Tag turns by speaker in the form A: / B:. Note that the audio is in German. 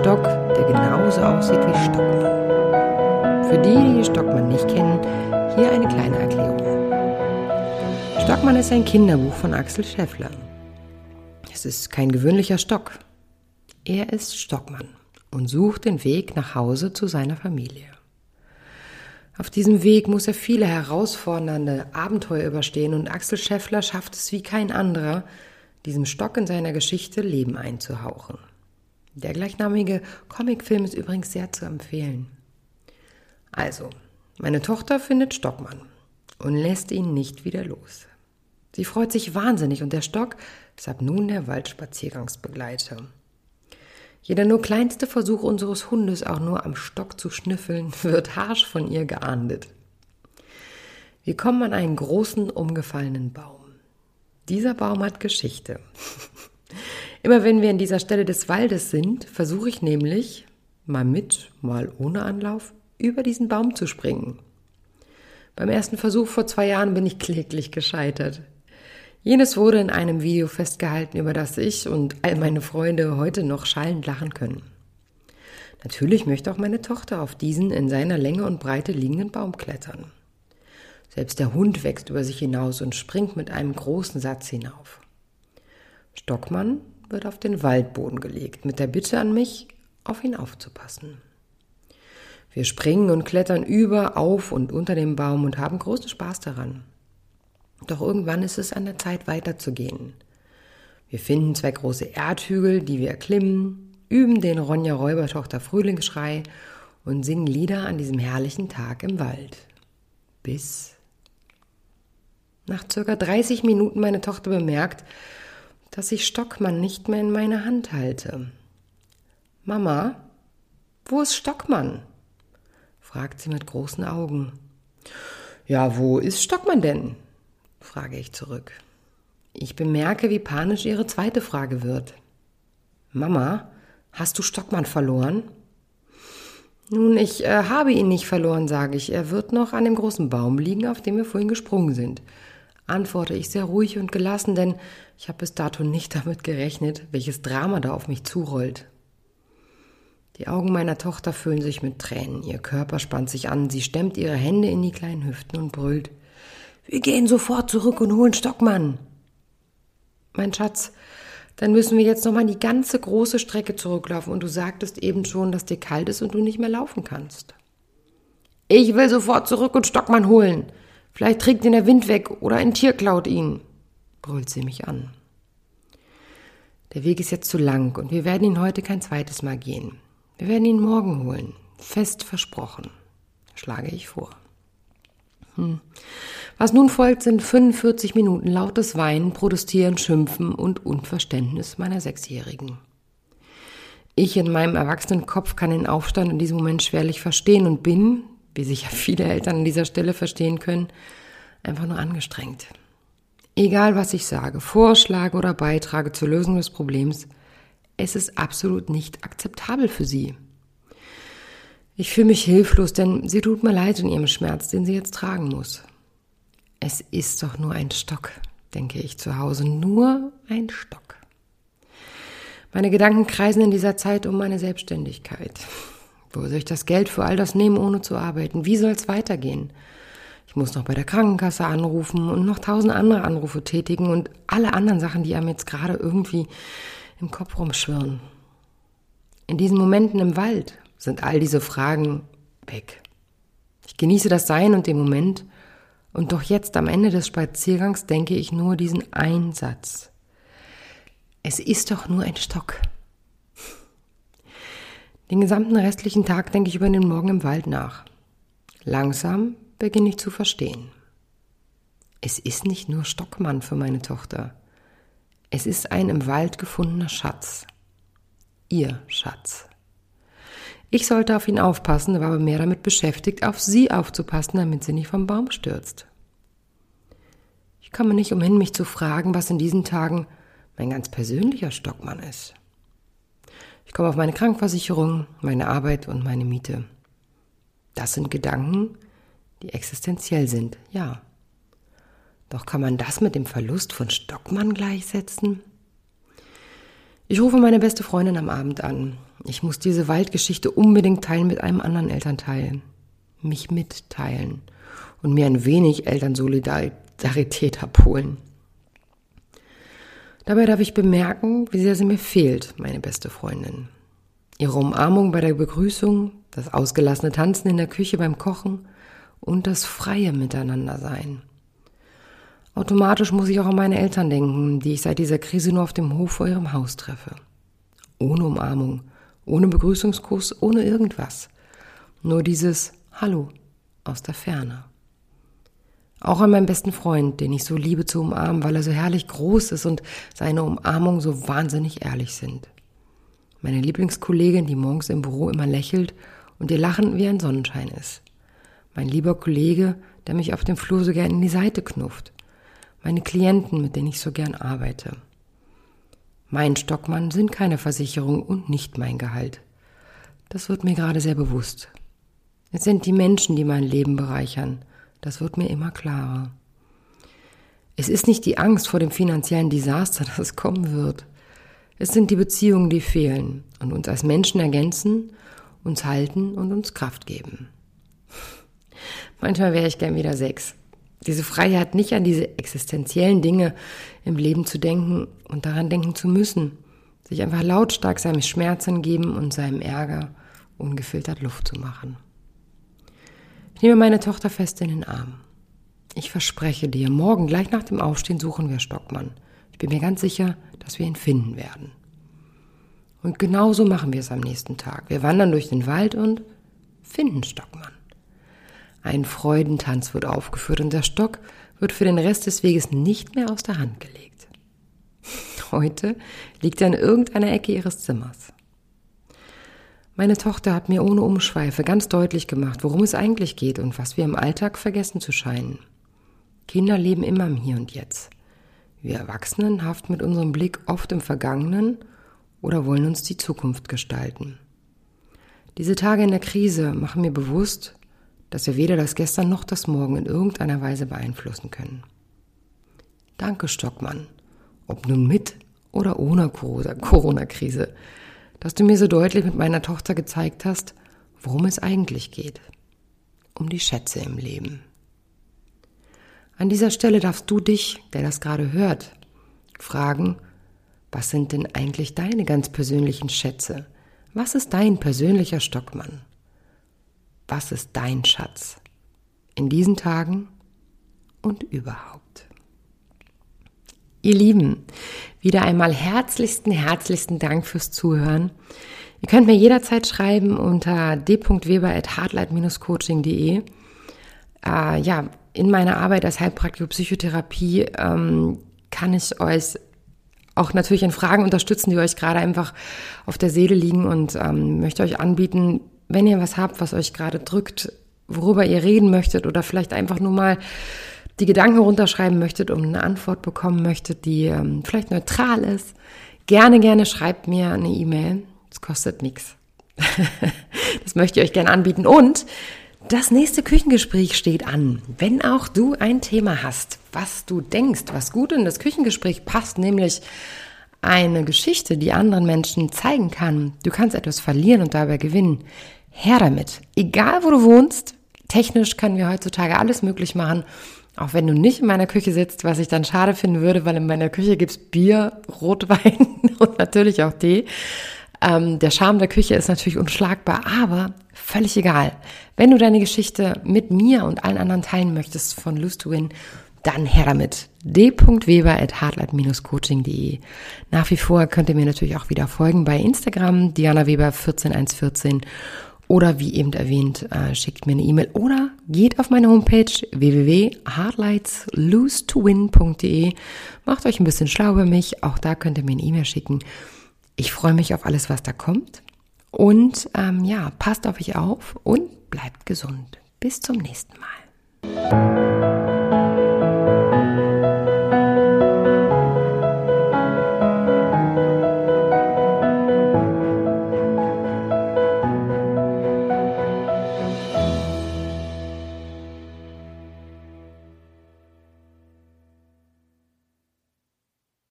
A: Stock, der genauso aussieht wie Stockmann. Für die, die Stockmann nicht kennen, hier eine kleine Erklärung. Stockmann ist ein Kinderbuch von Axel Scheffler. Es ist kein gewöhnlicher Stock. Er ist Stockmann und sucht den Weg nach Hause zu seiner Familie. Auf diesem Weg muss er viele herausfordernde Abenteuer überstehen und Axel Scheffler schafft es wie kein anderer, diesem Stock in seiner Geschichte Leben einzuhauchen. Der gleichnamige Comicfilm ist übrigens sehr zu empfehlen. Also, meine Tochter findet Stockmann und lässt ihn nicht wieder los. Sie freut sich wahnsinnig und der Stock ist ab nun der Waldspaziergangsbegleiter. Jeder nur kleinste Versuch unseres Hundes, auch nur am Stock zu schnüffeln, wird harsch von ihr geahndet. Wir kommen an einen großen, umgefallenen Baum. Dieser Baum hat Geschichte. Immer wenn wir an dieser Stelle des Waldes sind, versuche ich nämlich, mal mit, mal ohne Anlauf, über diesen Baum zu springen. Beim ersten Versuch vor zwei Jahren bin ich kläglich gescheitert. Jenes wurde in einem Video festgehalten, über das ich und all meine Freunde heute noch schallend lachen können. Natürlich möchte auch meine Tochter auf diesen in seiner Länge und Breite liegenden Baum klettern. Selbst der Hund wächst über sich hinaus und springt mit einem großen Satz hinauf. Stockmann wird auf den Waldboden gelegt, mit der Bitte an mich, auf ihn aufzupassen. Wir springen und klettern über, auf und unter dem Baum und haben großen Spaß daran. Doch irgendwann ist es an der Zeit weiterzugehen. Wir finden zwei große Erdhügel, die wir erklimmen, üben den Ronja Räubertochter Frühlingsschrei und singen Lieder an diesem herrlichen Tag im Wald. Bis nach circa 30 Minuten meine Tochter bemerkt, dass ich Stockmann nicht mehr in meiner Hand halte. Mama, wo ist Stockmann? fragt sie mit großen Augen. Ja, wo ist Stockmann denn? frage ich zurück. Ich bemerke, wie panisch ihre zweite Frage wird. Mama, hast du Stockmann verloren? Nun, ich äh, habe ihn nicht verloren, sage ich. Er wird noch an dem großen Baum liegen, auf dem wir vorhin gesprungen sind. Antworte ich sehr ruhig und gelassen, denn ich habe bis dato nicht damit gerechnet, welches Drama da auf mich zurollt. Die Augen meiner Tochter füllen sich mit Tränen, ihr Körper spannt sich an, sie stemmt ihre Hände in die kleinen Hüften und brüllt wir gehen sofort zurück und holen Stockmann. Mein Schatz, dann müssen wir jetzt noch mal die ganze große Strecke zurücklaufen und du sagtest eben schon, dass dir kalt ist und du nicht mehr laufen kannst. Ich will sofort zurück und Stockmann holen. Vielleicht trägt ihn der Wind weg oder ein Tier klaut ihn, brüllt sie mich an. Der Weg ist jetzt zu lang und wir werden ihn heute kein zweites Mal gehen. Wir werden ihn morgen holen. Fest versprochen, schlage ich vor. Hm. Was nun folgt, sind 45 Minuten lautes Weinen, Protestieren, Schimpfen und Unverständnis meiner Sechsjährigen. Ich in meinem erwachsenen Kopf kann den Aufstand in diesem Moment schwerlich verstehen und bin, wie sicher viele Eltern an dieser Stelle verstehen können, einfach nur angestrengt. Egal was ich sage, vorschlage oder beitrage zur Lösung des Problems, es ist absolut nicht akzeptabel für sie. Ich fühle mich hilflos, denn sie tut mir leid in ihrem Schmerz, den sie jetzt tragen muss. Es ist doch nur ein Stock, denke ich zu Hause, nur ein Stock. Meine Gedanken kreisen in dieser Zeit um meine Selbstständigkeit. Wo soll ich das Geld für all das nehmen, ohne zu arbeiten? Wie soll es weitergehen? Ich muss noch bei der Krankenkasse anrufen und noch tausend andere Anrufe tätigen und alle anderen Sachen, die einem jetzt gerade irgendwie im Kopf rumschwirren. In diesen Momenten im Wald, sind all diese Fragen weg. Ich genieße das Sein und den Moment, und doch jetzt am Ende des Spaziergangs denke ich nur diesen Einsatz. Es ist doch nur ein Stock. Den gesamten restlichen Tag denke ich über den Morgen im Wald nach. Langsam beginne ich zu verstehen. Es ist nicht nur Stockmann für meine Tochter. Es ist ein im Wald gefundener Schatz. Ihr Schatz. Ich sollte auf ihn aufpassen, war aber mehr damit beschäftigt, auf sie aufzupassen, damit sie nicht vom Baum stürzt. Ich komme nicht umhin, mich zu fragen, was in diesen Tagen mein ganz persönlicher Stockmann ist. Ich komme auf meine Krankenversicherung, meine Arbeit und meine Miete. Das sind Gedanken, die existenziell sind, ja. Doch kann man das mit dem Verlust von Stockmann gleichsetzen? Ich rufe meine beste Freundin am Abend an. Ich muss diese Waldgeschichte unbedingt teilen mit einem anderen Elternteil. Mich mitteilen und mir ein wenig Elternsolidarität abholen. Dabei darf ich bemerken, wie sehr sie mir fehlt, meine beste Freundin. Ihre Umarmung bei der Begrüßung, das ausgelassene Tanzen in der Küche beim Kochen und das freie Miteinandersein. Automatisch muss ich auch an meine Eltern denken, die ich seit dieser Krise nur auf dem Hof vor ihrem Haus treffe. Ohne Umarmung, ohne Begrüßungskuss, ohne irgendwas. Nur dieses Hallo aus der Ferne. Auch an meinen besten Freund, den ich so liebe zu umarmen, weil er so herrlich groß ist und seine Umarmungen so wahnsinnig ehrlich sind. Meine Lieblingskollegin, die morgens im Büro immer lächelt und ihr Lachen wie ein Sonnenschein ist. Mein lieber Kollege, der mich auf dem Flur so gern in die Seite knufft meine Klienten, mit denen ich so gern arbeite. Mein Stockmann sind keine Versicherung und nicht mein Gehalt. Das wird mir gerade sehr bewusst. Es sind die Menschen, die mein Leben bereichern. Das wird mir immer klarer. Es ist nicht die Angst vor dem finanziellen Desaster, das kommen wird. Es sind die Beziehungen, die fehlen und uns als Menschen ergänzen, uns halten und uns Kraft geben. Manchmal wäre ich gern wieder sechs. Diese Freiheit, nicht an diese existenziellen Dinge im Leben zu denken und daran denken zu müssen, sich einfach lautstark seinem Schmerzen geben und seinem Ärger ungefiltert Luft zu machen. Ich nehme meine Tochter fest in den Arm. Ich verspreche dir, morgen gleich nach dem Aufstehen suchen wir Stockmann. Ich bin mir ganz sicher, dass wir ihn finden werden. Und genauso machen wir es am nächsten Tag. Wir wandern durch den Wald und finden Stockmann. Ein Freudentanz wird aufgeführt und der Stock wird für den Rest des Weges nicht mehr aus der Hand gelegt. Heute liegt er in irgendeiner Ecke ihres Zimmers. Meine Tochter hat mir ohne Umschweife ganz deutlich gemacht, worum es eigentlich geht und was wir im Alltag vergessen zu scheinen. Kinder leben immer im Hier und Jetzt. Wir Erwachsenen haften mit unserem Blick oft im Vergangenen oder wollen uns die Zukunft gestalten. Diese Tage in der Krise machen mir bewusst, dass wir weder das Gestern noch das Morgen in irgendeiner Weise beeinflussen können. Danke, Stockmann, ob nun mit oder ohne Corona-Krise, dass du mir so deutlich mit meiner Tochter gezeigt hast, worum es eigentlich geht. Um die Schätze im Leben. An dieser Stelle darfst du dich, der das gerade hört, fragen, was sind denn eigentlich deine ganz persönlichen Schätze? Was ist dein persönlicher Stockmann? was ist dein Schatz in diesen Tagen und überhaupt. Ihr Lieben, wieder einmal herzlichsten, herzlichsten Dank fürs Zuhören. Ihr könnt mir jederzeit schreiben unter d.weber.hardlight-coaching.de. Äh, ja, in meiner Arbeit als Heilpraktiker Psychotherapie ähm, kann ich euch auch natürlich in Fragen unterstützen, die euch gerade einfach auf der Seele liegen und ähm, möchte euch anbieten, wenn ihr was habt, was euch gerade drückt, worüber ihr reden möchtet oder vielleicht einfach nur mal die Gedanken runterschreiben möchtet und eine Antwort bekommen möchtet, die ähm, vielleicht neutral ist, gerne, gerne schreibt mir eine E-Mail. Das kostet nichts. Das möchte ich euch gerne anbieten. Und das nächste Küchengespräch steht an. Wenn auch du ein Thema hast, was du denkst, was gut in das Küchengespräch passt, nämlich eine Geschichte, die anderen Menschen zeigen kann, du kannst etwas verlieren und dabei gewinnen, her damit. Egal wo du wohnst, technisch können wir heutzutage alles möglich machen. Auch wenn du nicht in meiner Küche sitzt, was ich dann schade finden würde, weil in meiner Küche gibt's Bier, Rotwein und natürlich auch Tee. Ähm, der Charme der Küche ist natürlich unschlagbar, aber völlig egal. Wenn du deine Geschichte mit mir und allen anderen teilen möchtest von Lose to Win, dann her damit. d.weber.hardlight-coaching.de Nach wie vor könnt ihr mir natürlich auch wieder folgen bei Instagram, Diana Weber 14114 oder wie eben erwähnt, äh, schickt mir eine E-Mail oder geht auf meine Homepage www.hardlightslose2win.de. Macht euch ein bisschen schlau über mich. Auch da könnt ihr mir eine E-Mail schicken. Ich freue mich auf alles, was da kommt. Und ähm, ja, passt auf euch auf und bleibt gesund. Bis zum nächsten Mal.